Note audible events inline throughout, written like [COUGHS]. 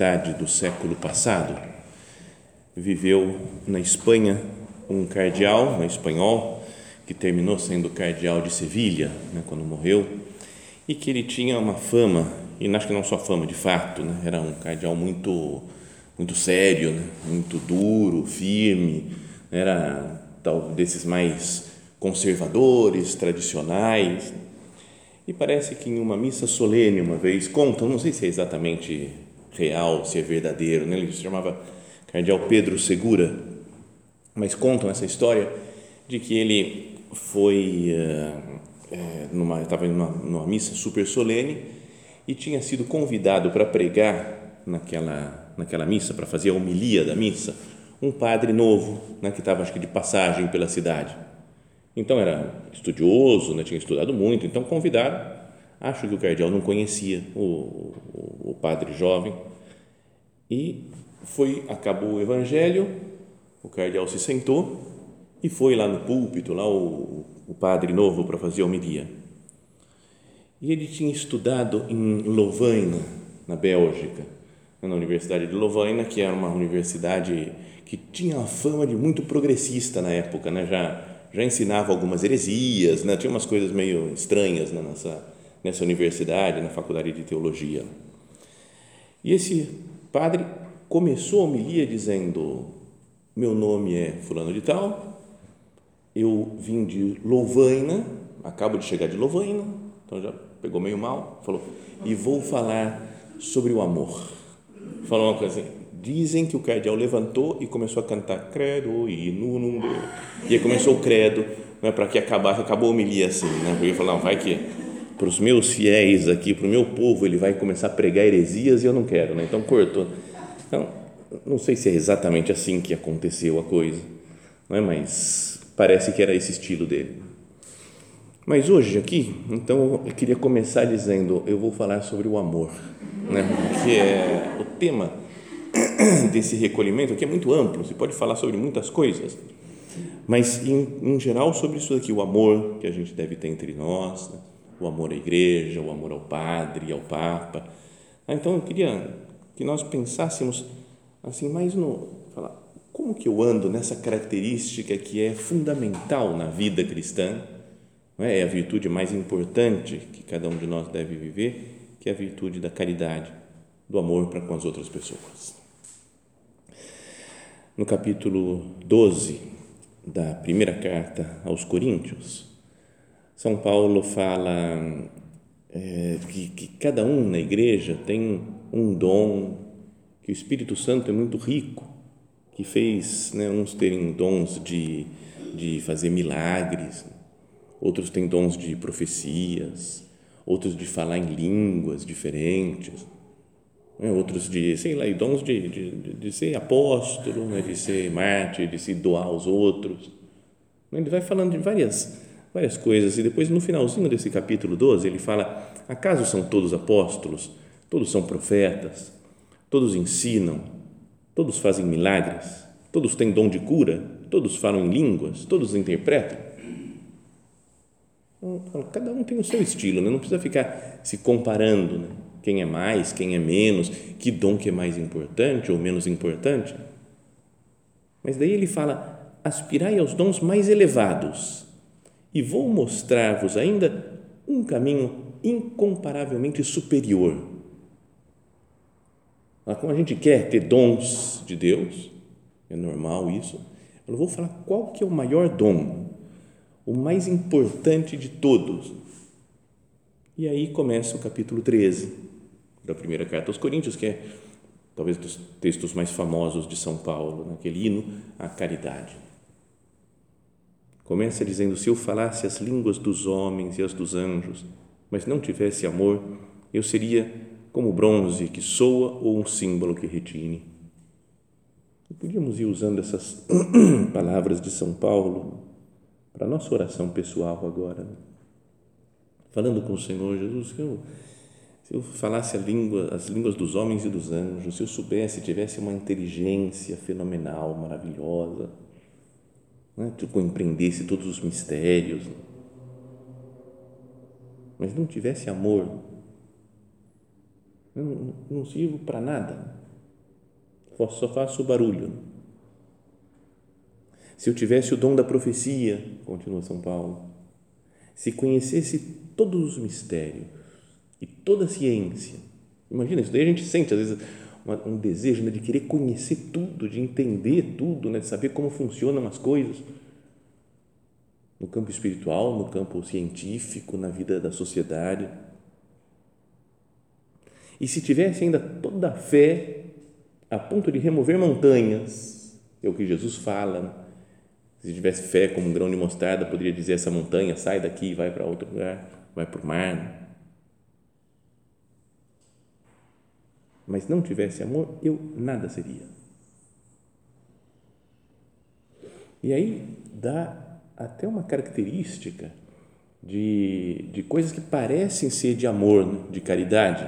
metade do século passado, viveu na Espanha um cardeal, um espanhol, que terminou sendo cardeal de Sevilha, né, quando morreu, e que ele tinha uma fama, e acho que não só fama de fato, né, era um cardeal muito, muito sério, né, muito duro, firme, era tal desses mais conservadores, tradicionais, e parece que em uma missa solene uma vez contam, não sei se é exatamente real, se é verdadeiro, né? ele se chamava Cardeal Pedro Segura, mas contam essa história de que ele foi é, numa estava numa, numa missa super solene e tinha sido convidado para pregar naquela naquela missa para fazer a homilia da missa um padre novo, né, que estava acho que de passagem pela cidade. Então era estudioso, né, tinha estudado muito, então convidaram. Acho que o cardeal não conhecia o, padre jovem e foi acabou o evangelho, o cardeal se sentou e foi lá no púlpito, lá o, o padre novo para fazer a homilia. E ele tinha estudado em Louvain, na Bélgica, na Universidade de Louvain, que era uma universidade que tinha a fama de muito progressista na época, né? já, já ensinava algumas heresias, né? tinha umas coisas meio estranhas né? nessa, nessa universidade, na faculdade de teologia. E esse padre começou a homilia dizendo: Meu nome é Fulano de Tal, eu vim de Louvaina, acabo de chegar de Louvaina, então já pegou meio mal, falou, e vou falar sobre o amor. Falou uma coisa assim. Dizem que o cardeal levantou e começou a cantar credo e nunum e aí começou o credo, não é para que acabasse, acabou a homilia assim, né? Porque falou, não, vai que para os meus fiéis aqui, para o meu povo, ele vai começar a pregar heresias e eu não quero, né? Então cortou. Então, não sei se é exatamente assim que aconteceu a coisa, não é? Mas parece que era esse estilo dele. Mas hoje aqui, então eu queria começar dizendo, eu vou falar sobre o amor, né? Que é o tema [COUGHS] desse recolhimento que é muito amplo, você pode falar sobre muitas coisas, mas em, em geral sobre isso aqui, o amor que a gente deve ter entre nós, né? O amor à igreja, o amor ao padre, ao papa. Ah, então eu queria que nós pensássemos assim mais no falar como que eu ando nessa característica que é fundamental na vida cristã, é? é a virtude mais importante que cada um de nós deve viver, que é a virtude da caridade, do amor para com as outras pessoas. No capítulo 12 da primeira carta aos Coríntios, são Paulo fala é, que, que cada um na igreja tem um dom, que o Espírito Santo é muito rico, que fez né, uns terem dons de, de fazer milagres, outros têm dons de profecias, outros de falar em línguas diferentes, né, outros de, sei lá, dons de, de, de ser apóstolo, né, de ser mártir, de se doar aos outros. Ele vai falando de várias várias coisas. E depois, no finalzinho desse capítulo 12, ele fala: Acaso são todos apóstolos? Todos são profetas? Todos ensinam? Todos fazem milagres? Todos têm dom de cura? Todos falam em línguas? Todos interpretam? Então, cada um tem o seu estilo, né? não precisa ficar se comparando né? quem é mais, quem é menos, que dom que é mais importante ou menos importante. Mas daí ele fala: aspirai aos dons mais elevados e vou mostrar-vos ainda um caminho incomparavelmente superior. como a gente quer ter dons de Deus, é normal isso. Eu vou falar qual que é o maior dom, o mais importante de todos. E aí começa o capítulo 13 da primeira carta aos Coríntios, que é talvez dos textos mais famosos de São Paulo, naquele hino à caridade. Começa dizendo: Se eu falasse as línguas dos homens e as dos anjos, mas não tivesse amor, eu seria como bronze que soa ou um símbolo que retine. E podíamos ir usando essas [CLEARS THROAT] palavras de São Paulo para nossa oração pessoal agora, né? falando com o Senhor Jesus, se eu, se eu falasse língua, as línguas dos homens e dos anjos, se eu soubesse, tivesse uma inteligência fenomenal, maravilhosa, né? que compreendesse todos os mistérios, mas não tivesse amor, eu não, não sirvo para nada, só faço barulho. Se eu tivesse o dom da profecia, continua São Paulo, se conhecesse todos os mistérios e toda a ciência, imagina isso daí a gente sente às vezes um desejo né, de querer conhecer tudo, de entender tudo, né, de saber como funcionam as coisas no campo espiritual, no campo científico, na vida da sociedade. E se tivesse ainda toda a fé a ponto de remover montanhas, é o que Jesus fala. Né? Se tivesse fé como um grão de mostarda, poderia dizer essa montanha, sai daqui vai para outro lugar, vai para o mar. Mas não tivesse amor, eu nada seria. E aí dá até uma característica de, de coisas que parecem ser de amor, né? de caridade.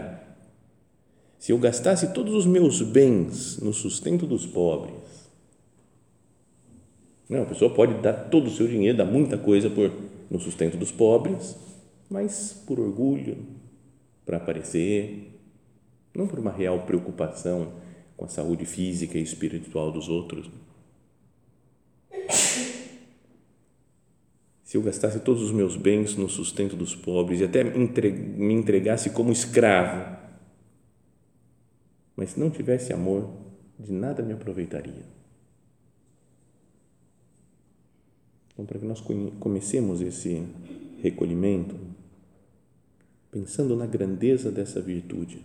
Se eu gastasse todos os meus bens no sustento dos pobres, não, a pessoa pode dar todo o seu dinheiro, dar muita coisa por, no sustento dos pobres, mas por orgulho, para aparecer, não por uma real preocupação com a saúde física e espiritual dos outros. se eu gastasse todos os meus bens no sustento dos pobres e até me entregasse como escravo, mas se não tivesse amor, de nada me aproveitaria. Então, para que nós comecemos esse recolhimento, pensando na grandeza dessa virtude,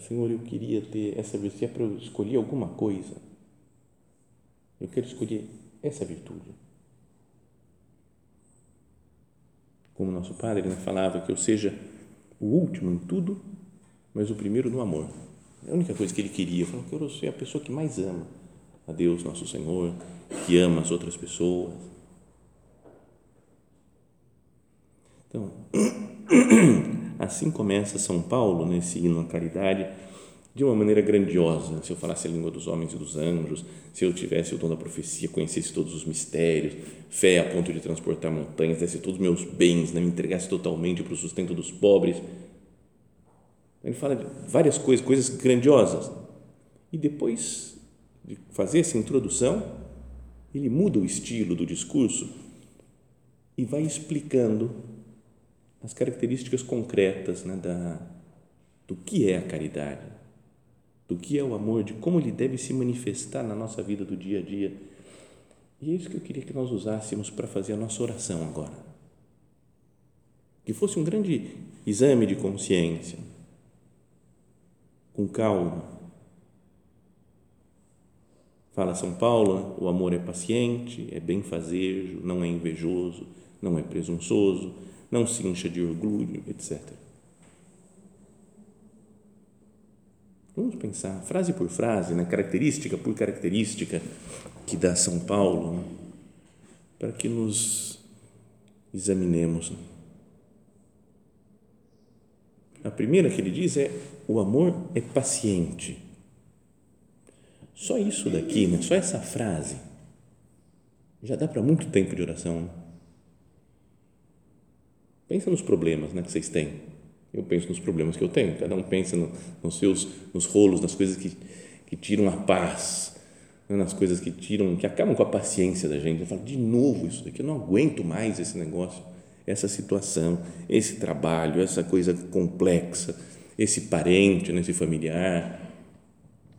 Senhor, eu queria ter essa virtude, se é para eu escolher alguma coisa, eu quero escolher essa virtude como nosso Padre né, falava, que eu seja o último em tudo, mas o primeiro no amor. É a única coisa que ele queria. Falou que eu sou a pessoa que mais ama a Deus, nosso Senhor, que ama as outras pessoas. Então, [CLEARS THROAT] assim começa São Paulo nesse hino à caridade de uma maneira grandiosa. Se eu falasse a língua dos homens e dos anjos, se eu tivesse o dom da profecia, conhecesse todos os mistérios, fé a ponto de transportar montanhas, desse todos os meus bens, né, me entregasse totalmente para o sustento dos pobres. Ele fala de várias coisas, coisas grandiosas. E depois de fazer essa introdução, ele muda o estilo do discurso e vai explicando as características concretas né, da, do que é a caridade do que é o amor, de como ele deve se manifestar na nossa vida do dia a dia. E é isso que eu queria que nós usássemos para fazer a nossa oração agora. Que fosse um grande exame de consciência, com calma. Fala São Paulo, o amor é paciente, é benfazejo, não é invejoso, não é presunçoso, não se incha de orgulho, etc. Vamos pensar, frase por frase, né? característica por característica, que dá São Paulo, né? para que nos examinemos. Né? A primeira que ele diz é: o amor é paciente. Só isso daqui, né? só essa frase, já dá para muito tempo de oração. Né? Pensa nos problemas né, que vocês têm eu penso nos problemas que eu tenho, cada um pensa no, nos seus, nos rolos, nas coisas que, que tiram a paz, né, nas coisas que tiram, que acabam com a paciência da gente. Eu falo, de novo isso daqui, eu não aguento mais esse negócio, essa situação, esse trabalho, essa coisa complexa, esse parente, né, esse familiar.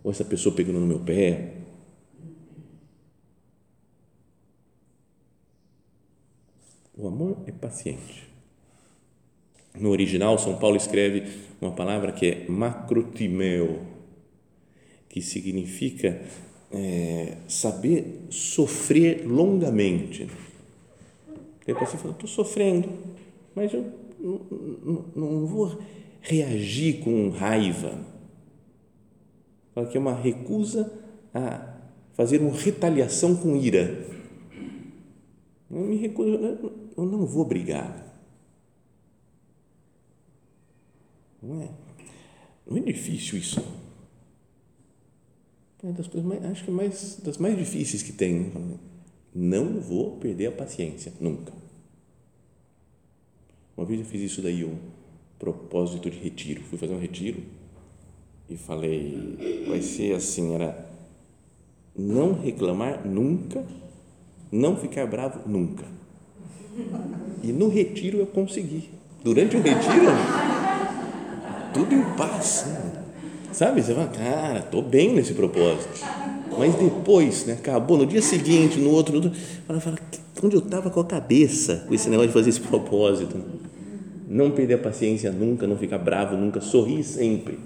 Ou essa pessoa pegando no meu pé. O amor é paciente. No original, São Paulo escreve uma palavra que é macrotimeo, que significa é, saber sofrer longamente. Depois você fala, estou sofrendo, mas eu não, não, não vou reagir com raiva. Fala que é uma recusa a fazer uma retaliação com ira. Eu me recuso, eu não vou brigar. Não é, não é difícil isso. É das coisas mais, acho que é mais, das mais difíceis que tem. Não vou perder a paciência, nunca. Uma vez eu fiz isso daí, um propósito de retiro. Fui fazer um retiro e falei, vai ser assim, era não reclamar nunca, não ficar bravo nunca. E no retiro eu consegui. Durante o retiro, tudo em paz. Sabe? Você fala, cara, estou bem nesse propósito. Mas depois, né, acabou, no dia seguinte, no outro, no outro fala, fala, onde eu estava com a cabeça com esse negócio de fazer esse propósito? Não perder a paciência nunca, não ficar bravo nunca, sorrir sempre.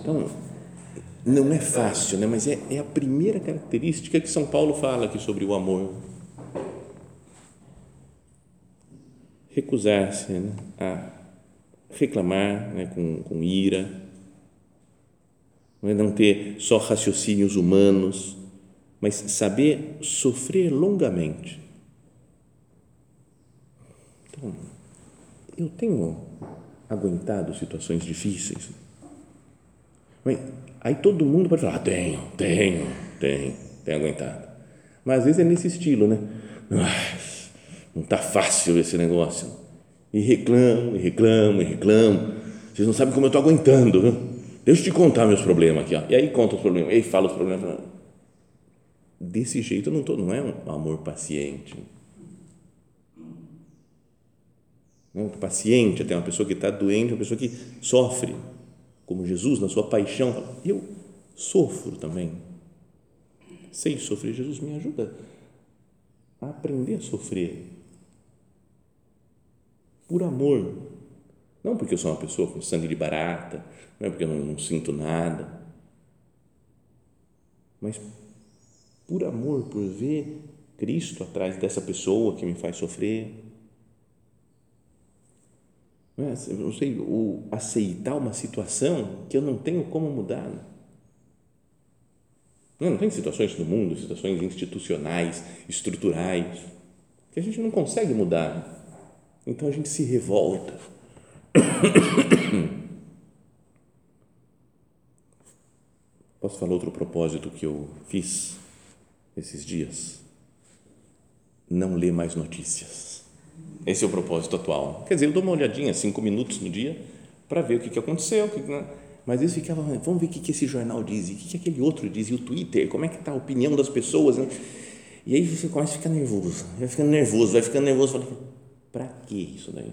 Então, não é fácil, né? mas é, é a primeira característica que São Paulo fala aqui sobre o amor. Recusar-se né, a reclamar né, com, com ira, não, é não ter só raciocínios humanos, mas saber sofrer longamente. Então, eu tenho aguentado situações difíceis. Aí todo mundo pode falar, ah, tenho, tenho, tenho, tenho aguentado. Mas às vezes é nesse estilo, né? Ah, não está fácil esse negócio. E reclamo, e reclamo, e reclamo. Vocês não sabem como eu estou aguentando, viu? Deixa eu te contar meus problemas aqui. Ó. E aí conta os problemas, e aí fala os problemas. Desse jeito não, tô, não é um amor paciente. Não, paciente, até uma pessoa que está doente, uma pessoa que sofre, como Jesus na sua paixão. Eu sofro também. Sei sofrer, Jesus me ajuda a aprender a sofrer por amor. Não porque eu sou uma pessoa com sangue de barata, não é porque eu não, não sinto nada, mas por amor, por ver Cristo atrás dessa pessoa que me faz sofrer. Não, é, não sei, o aceitar uma situação que eu não tenho como mudar. Não, não tem situações no mundo, situações institucionais, estruturais, que a gente não consegue mudar. Então a gente se revolta. Posso falar outro propósito que eu fiz esses dias? Não ler mais notícias. Esse é o propósito atual. Quer dizer, eu dou uma olhadinha, cinco minutos no dia, para ver o que, que aconteceu. Né? Mas eles ficavam, vamos ver o que, que esse jornal diz, o que, que aquele outro diz, e o Twitter, como é que está a opinião das pessoas. Né? E aí você começa a ficar nervoso, vai ficando nervoso, vai ficando nervoso. Fala, para que isso daí?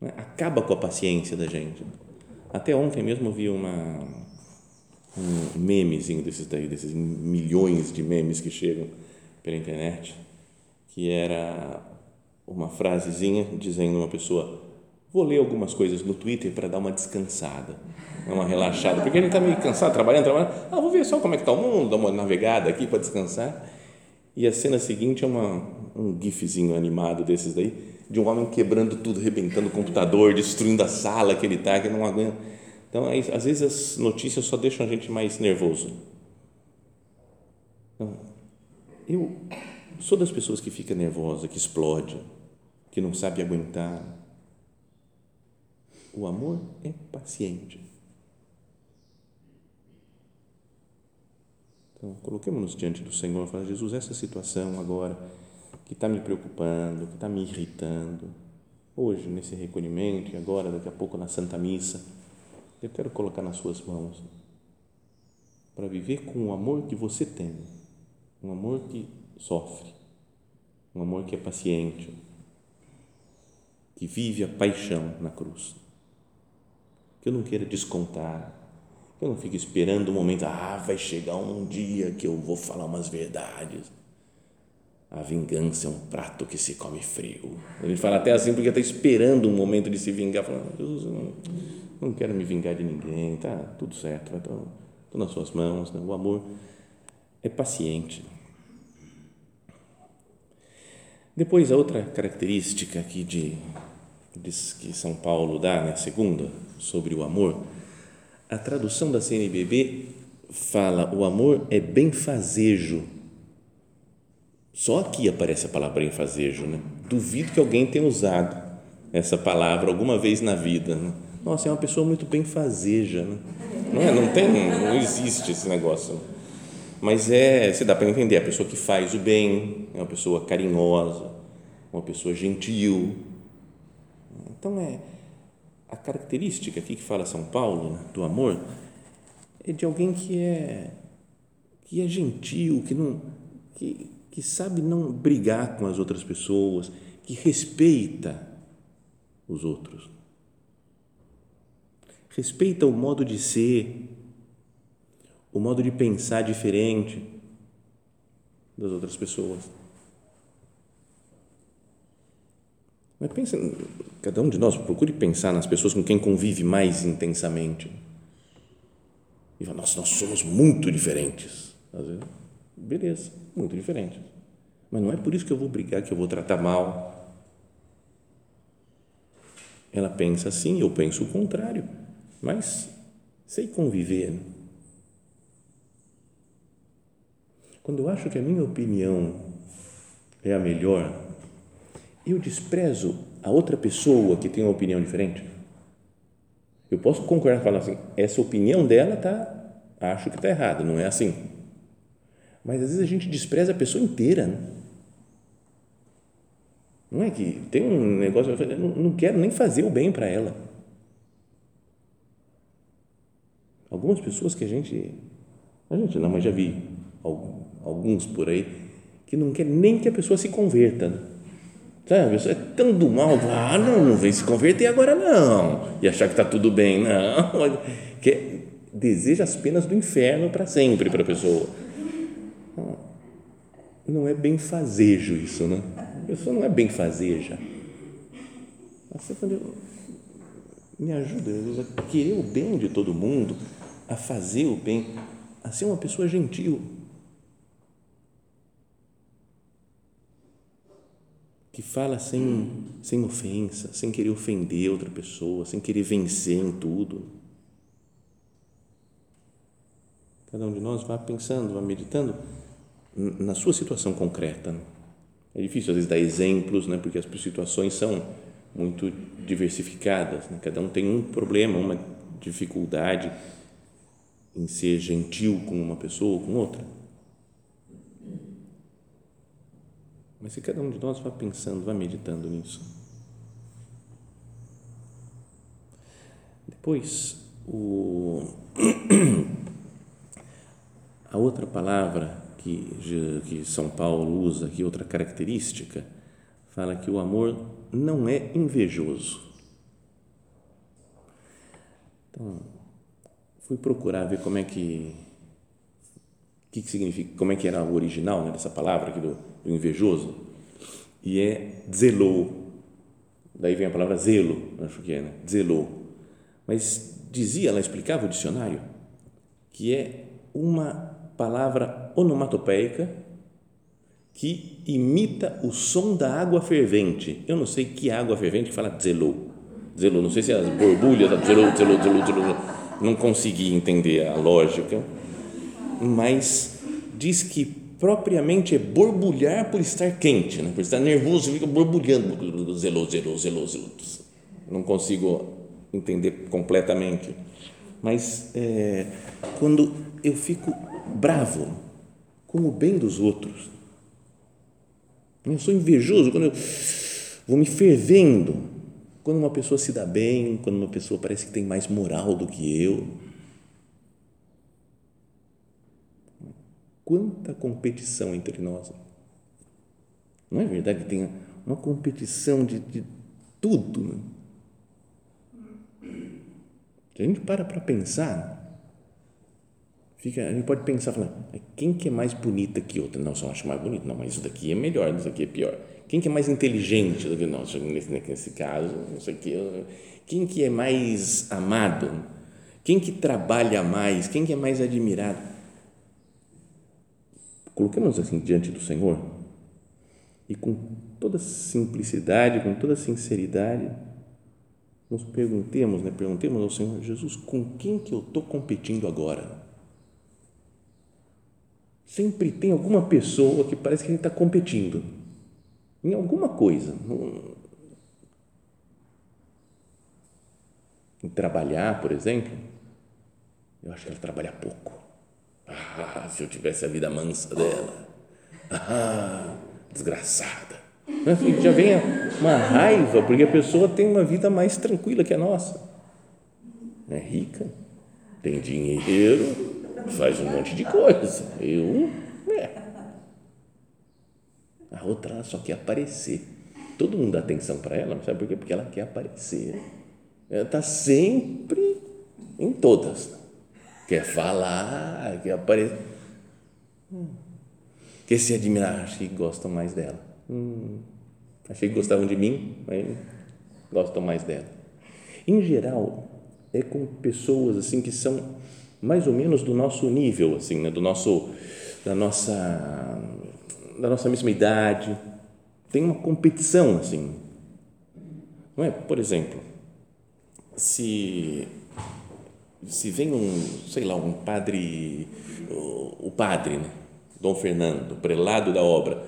Né? Acaba com a paciência da gente. Até ontem mesmo eu vi uma, um memezinho desses daí, desses milhões de memes que chegam pela internet, que era uma frasezinha dizendo uma pessoa vou ler algumas coisas no Twitter para dar uma descansada, uma relaxada, porque a gente está meio cansado, trabalhando, trabalhando, ah, vou ver só como é que está o mundo, dar uma navegada aqui para descansar, e a cena seguinte é uma, um gifzinho animado desses daí, de um homem quebrando tudo, rebentando o computador, destruindo a sala que ele está, que não aguenta. Então, aí, às vezes as notícias só deixam a gente mais nervoso. Então, eu sou das pessoas que fica nervosa, que explode, que não sabe aguentar. O amor é paciente. Então, coloquemos-nos diante do Senhor falamos, Jesus, essa situação agora que está me preocupando, que está me irritando, hoje nesse recolhimento e agora, daqui a pouco na Santa Missa, eu quero colocar nas suas mãos para viver com o amor que você tem, um amor que sofre, um amor que é paciente, que vive a paixão na cruz. Que eu não queira descontar, Eu não fico esperando o um momento, ah, vai chegar um dia que eu vou falar umas verdades. A vingança é um prato que se come frio. Ele fala até assim porque está esperando um momento de se vingar, falando, Deus, eu não, não quero me vingar de ninguém, tá tudo certo, estou nas suas mãos. Né? O amor é paciente. Depois, a outra característica aqui de, de que São Paulo dá, né, segunda, sobre o amor, a tradução da CNBB fala: o amor é benfazejo. Só aqui aparece a palavra benfazejo, né? Duvido que alguém tenha usado essa palavra alguma vez na vida. Né? Nossa, é uma pessoa muito benfazeja, né? Não, é, não tem, não existe esse negócio. Né? Mas é, se dá para entender, a pessoa que faz o bem, é uma pessoa carinhosa, uma pessoa gentil. Então é a característica aqui que fala São Paulo né, do amor é de alguém que é que é gentil, que não que, que sabe não brigar com as outras pessoas, que respeita os outros. Respeita o modo de ser, o modo de pensar diferente das outras pessoas. Mas pensa, cada um de nós procure pensar nas pessoas com quem convive mais intensamente. E fala, nossa, nós somos muito diferentes. Às vezes, beleza, muito diferentes. Mas não é por isso que eu vou brigar, que eu vou tratar mal. Ela pensa assim, eu penso o contrário. Mas sei conviver. Quando eu acho que a minha opinião é a melhor, eu desprezo a outra pessoa que tem uma opinião diferente? Eu posso concordar e falar assim, essa opinião dela tá, acho que está errada, não é assim. Mas às vezes a gente despreza a pessoa inteira. Né? Não é que tem um negócio, eu não, quero nem fazer o bem para ela. Algumas pessoas que a gente, a gente não, mas já vi alguns por aí, que não quer nem que a pessoa se converta. Né? Sabe? A pessoa é tão do mal, ah, não, não vem se converter agora não, e achar que está tudo bem, não, [LAUGHS] que deseja as penas do inferno para sempre para a pessoa. Não é bem fazejo isso, né? A pessoa não é bem fazeja. Você me ajuda a querer o bem de todo mundo, a fazer o bem, a ser uma pessoa gentil que fala sem, sem ofensa, sem querer ofender outra pessoa, sem querer vencer em tudo. Cada um de nós vá pensando, vá meditando na sua situação concreta. Né? É difícil às vezes dar exemplos, né? porque as situações são muito diversificadas. Né? Cada um tem um problema, uma dificuldade em ser gentil com uma pessoa ou com outra. Mas se cada um de nós vá pensando, vá meditando nisso. Depois, o, [COUGHS] a outra palavra que, que São Paulo usa, que outra característica, fala que o amor não é invejoso. Então, fui procurar ver como é que que, que significa, como é que era o original né, dessa palavra aqui do, do invejoso? E é zelou. Daí vem a palavra zelo, acho que é, né? Zelou. Mas dizia, ela explicava o dicionário, que é uma palavra onomatopeica que imita o som da água fervente. Eu não sei que água fervente que fala zelou. Zelou, não sei se é as borbulhas, zelou, zelou, zelou, zelou. Não consegui entender a lógica mas diz que propriamente é borbulhar por estar quente, né? por estar nervoso, fica borbulhando, zeloso, zeloso, zeloso. Não consigo entender completamente, mas é, quando eu fico bravo com o bem dos outros, eu sou invejoso quando eu vou me fervendo, quando uma pessoa se dá bem, quando uma pessoa parece que tem mais moral do que eu quanta competição entre nós. Não é verdade que tem uma competição de, de tudo? Né? Se a gente para para pensar, Fica, a gente pode pensar, falar, quem que é mais bonita que outra? Não, só acho mais bonito. Não, mas isso daqui é melhor, isso daqui é pior. Quem que é mais inteligente do que não? Nesse, nesse caso, não sei que. Quem que é mais amado? Quem que trabalha mais? Quem que é mais admirado? Coloquemos assim diante do Senhor e com toda simplicidade, com toda sinceridade, nos perguntemos, né? Perguntemos ao Senhor Jesus, com quem que eu estou competindo agora? Sempre tem alguma pessoa que parece que gente está competindo em alguma coisa. Em trabalhar, por exemplo, eu acho que ela trabalha pouco. Ah, se eu tivesse a vida mansa dela. Ah, desgraçada. Assim, já vem uma raiva, porque a pessoa tem uma vida mais tranquila que a nossa. É rica, tem dinheiro, faz um monte de coisa. Eu, é. A outra só quer aparecer. Todo mundo dá atenção para ela, sabe por quê? Porque ela quer aparecer. Ela está sempre em todas. Quer falar, quer aparecer. Hum. Quer se admirar, achei que gostam mais dela. Hum. Achei que gostavam de mim, mas gostam mais dela. Em geral, é com pessoas assim que são mais ou menos do nosso nível, assim, né? do nosso, da nossa, da nossa mesma idade. Tem uma competição, assim. Não é? Por exemplo, se se vem um, sei lá, um padre, o, padre, né? Dom Fernando, prelado da obra,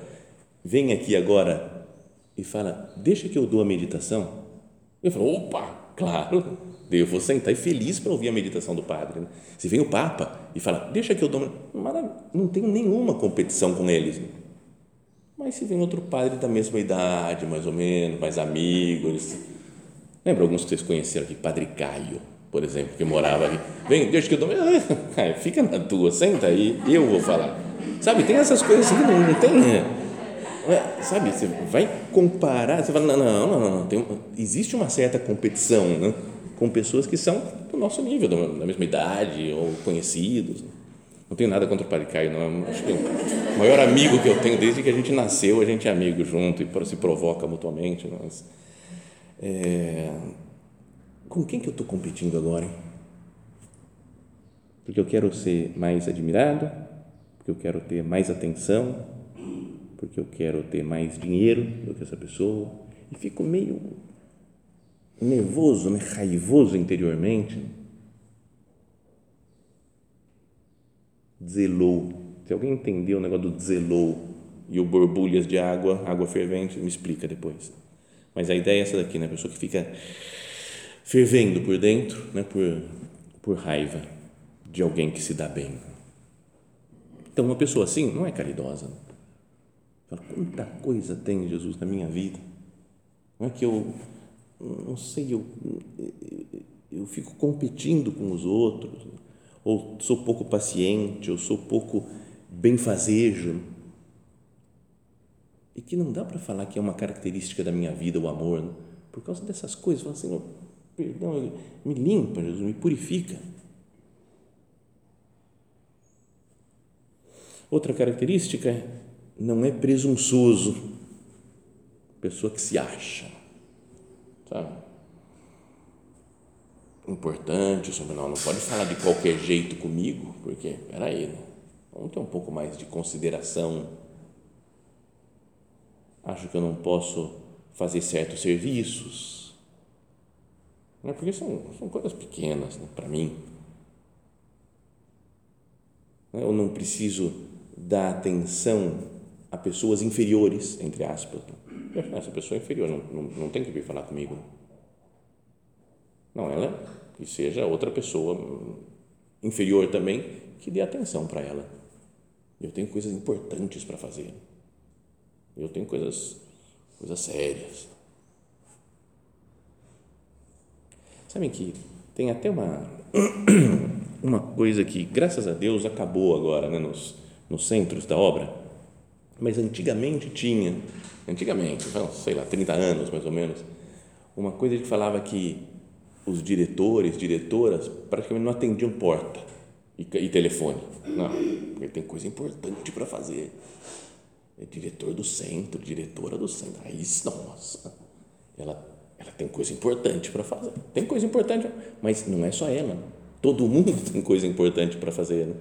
vem aqui agora e fala, deixa que eu dou a meditação. Eu falo, opa, claro, eu vou sentar e feliz para ouvir a meditação do padre. Né? Se vem o Papa e fala, deixa que eu dou, não tenho nenhuma competição com eles. Né? Mas se vem outro padre da mesma idade, mais ou menos, mais amigos, lembra alguns que vocês conheceram aqui, Padre Caio, por exemplo, que morava aqui, vem, deixa que eu dou, [LAUGHS] fica na tua, senta aí, eu vou falar. Sabe, tem essas coisas assim, não, não tem, é, sabe, você vai comparar, você fala, não, não, não, não, tem, existe uma certa competição, né? Com pessoas que são do nosso nível, da mesma idade ou conhecidos. Não tenho nada contra o Padre Caio, não. Acho que o maior amigo que eu tenho desde que a gente nasceu, a gente é amigo junto e se provoca mutuamente. Mas, é, com quem que eu estou competindo agora? Porque eu quero ser mais admirado, porque eu quero ter mais atenção, porque eu quero ter mais dinheiro do que essa pessoa. E fico meio nervoso, né, raivoso interiormente, zelou. Se alguém entendeu o negócio do zelou e o borbulhas de água, água fervente, me explica depois. Mas a ideia é essa daqui, né? A pessoa que fica fervendo por dentro, né? Por, por raiva de alguém que se dá bem. Então, uma pessoa assim não é caridosa. Fala, quanta coisa tem Jesus na minha vida. Não é que eu não sei, eu, eu fico competindo com os outros, ou sou pouco paciente, ou sou pouco benfazejo. E que não dá para falar que é uma característica da minha vida o amor, né? por causa dessas coisas. Fala, Senhor, perdão, me limpa, Jesus, me purifica. Outra característica não é presunçoso, pessoa que se acha sabe? Importante, sobre não, não pode falar de qualquer jeito comigo, porque, peraí, né? vamos ter um pouco mais de consideração. Acho que eu não posso fazer certos serviços, né? porque são, são coisas pequenas né? para mim. Né? Eu não preciso dar atenção a pessoas inferiores, entre aspas. [LAUGHS] essa pessoa é inferior, não, não, não tem que vir falar comigo. Não, ela que seja outra pessoa inferior também que dê atenção para ela. Eu tenho coisas importantes para fazer. Eu tenho coisas, coisas sérias. Sabem que tem até uma, [COUGHS] uma coisa que, graças a Deus, acabou agora né, nos, nos centros da obra, mas antigamente tinha antigamente, sei lá, 30 anos mais ou menos, uma coisa que falava que os diretores, diretoras, praticamente não atendiam porta e, e telefone. Não, porque tem coisa importante para fazer. É diretor do centro, diretora do centro. Aí, nossa, ela, ela tem coisa importante para fazer. Tem coisa importante, mas não é só ela. Todo mundo [LAUGHS] tem coisa importante para fazer. Né?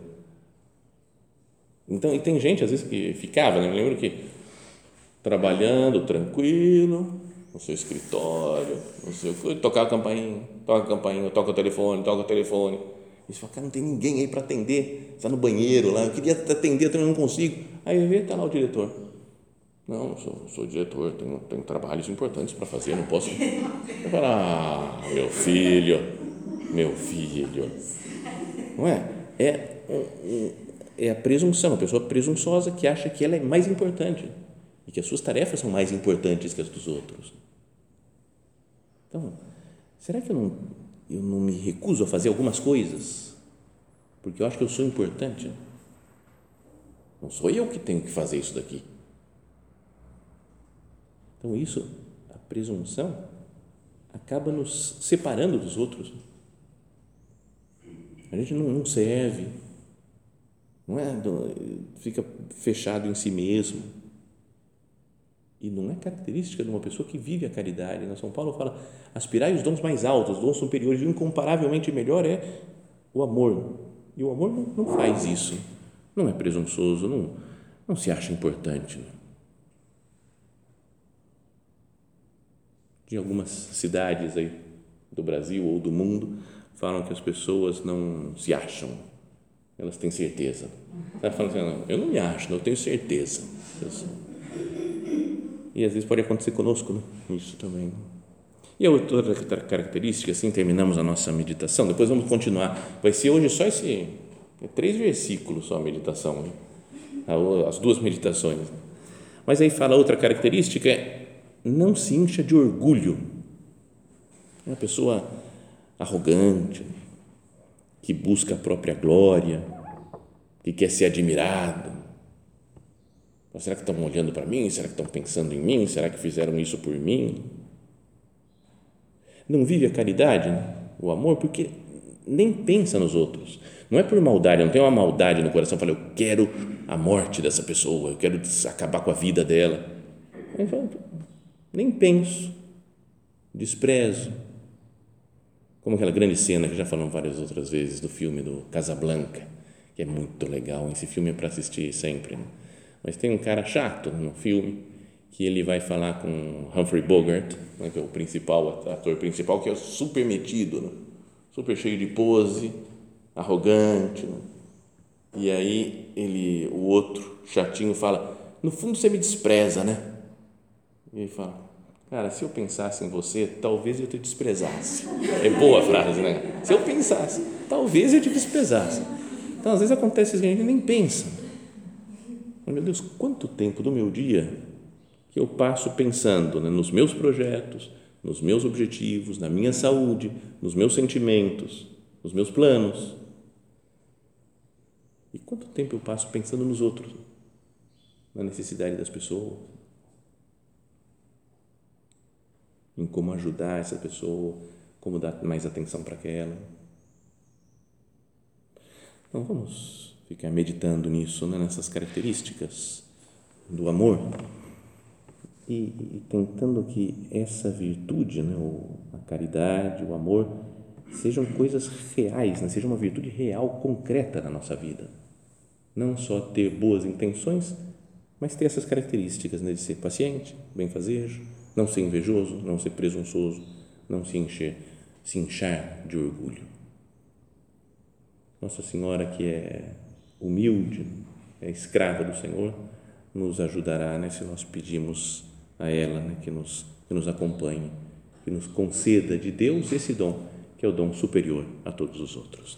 Então, e tem gente, às vezes, que ficava, né? Eu lembro que trabalhando tranquilo, no seu escritório, no seu, tocar a campainha, toca a campainha, toca o telefone, toca o telefone. E você fala, cara, não tem ninguém aí para atender, está no banheiro lá, eu queria atender, eu não consigo. Aí vê, está lá o diretor. Não, sou, sou diretor, tenho, tenho trabalhos importantes para fazer, não posso. Eu falo, ah, meu filho, meu filho. Não é? É, é a presunção, a pessoa presunçosa que acha que ela é mais importante e que as suas tarefas são mais importantes que as dos outros. Então, será que eu não, eu não me recuso a fazer algumas coisas porque eu acho que eu sou importante? Não sou eu que tenho que fazer isso daqui. Então, isso, a presunção, acaba nos separando dos outros. A gente não, não serve, não é? Fica fechado em si mesmo e não é característica de uma pessoa que vive a caridade. Né? São Paulo fala: aspirai os dons mais altos, os dons superiores, o incomparavelmente melhor é o amor. E o amor não, não faz isso. Não é presunçoso, não, não se acha importante. Né? Em algumas cidades aí do Brasil ou do mundo falam que as pessoas não se acham, elas têm certeza. Ela fala assim, não, eu não me acho, não, eu tenho certeza. E às vezes pode acontecer conosco, né? isso também. E a outra característica, assim terminamos a nossa meditação, depois vamos continuar. Vai ser hoje só esse, é três versículos só a meditação, né? as duas meditações. Mas aí fala outra característica, é não se incha de orgulho. É uma pessoa arrogante, que busca a própria glória, que quer ser admirado, será que estão olhando para mim? Será que estão pensando em mim? Será que fizeram isso por mim? Não vive a caridade, né? o amor, porque nem pensa nos outros. Não é por maldade, não tem uma maldade no coração, fala, eu quero a morte dessa pessoa, eu quero acabar com a vida dela. Nem penso, desprezo. Como aquela grande cena que já falamos várias outras vezes do filme do Casablanca, que é muito legal. Esse filme é para assistir sempre. Né? Mas tem um cara chato no filme que ele vai falar com Humphrey Bogart, né, que é o principal, ator principal, que é super metido, né, super cheio de pose, arrogante. Né, e aí ele, o outro chatinho fala: no fundo você me despreza, né? E ele fala: cara, se eu pensasse em você, talvez eu te desprezasse. É boa a frase, né? Se eu pensasse, talvez eu te desprezasse. Então às vezes acontece isso que a gente nem pensa meu Deus, quanto tempo do meu dia que eu passo pensando né, nos meus projetos, nos meus objetivos, na minha saúde, nos meus sentimentos, nos meus planos. E quanto tempo eu passo pensando nos outros, na necessidade das pessoas, em como ajudar essa pessoa, como dar mais atenção para aquela. Então vamos ficar meditando nisso, né, nessas características do amor e, e, tentando que essa virtude, né, o, a caridade, o amor, sejam coisas reais, né, seja uma virtude real, concreta na nossa vida. Não só ter boas intenções, mas ter essas características né, de ser paciente, benfazejo, não ser invejoso, não ser presunçoso, não se encher, se inchar de orgulho. Nossa Senhora que é humilde, é escrava do Senhor, nos ajudará né, se nós pedimos a ela né, que, nos, que nos acompanhe, que nos conceda de Deus esse dom, que é o dom superior a todos os outros.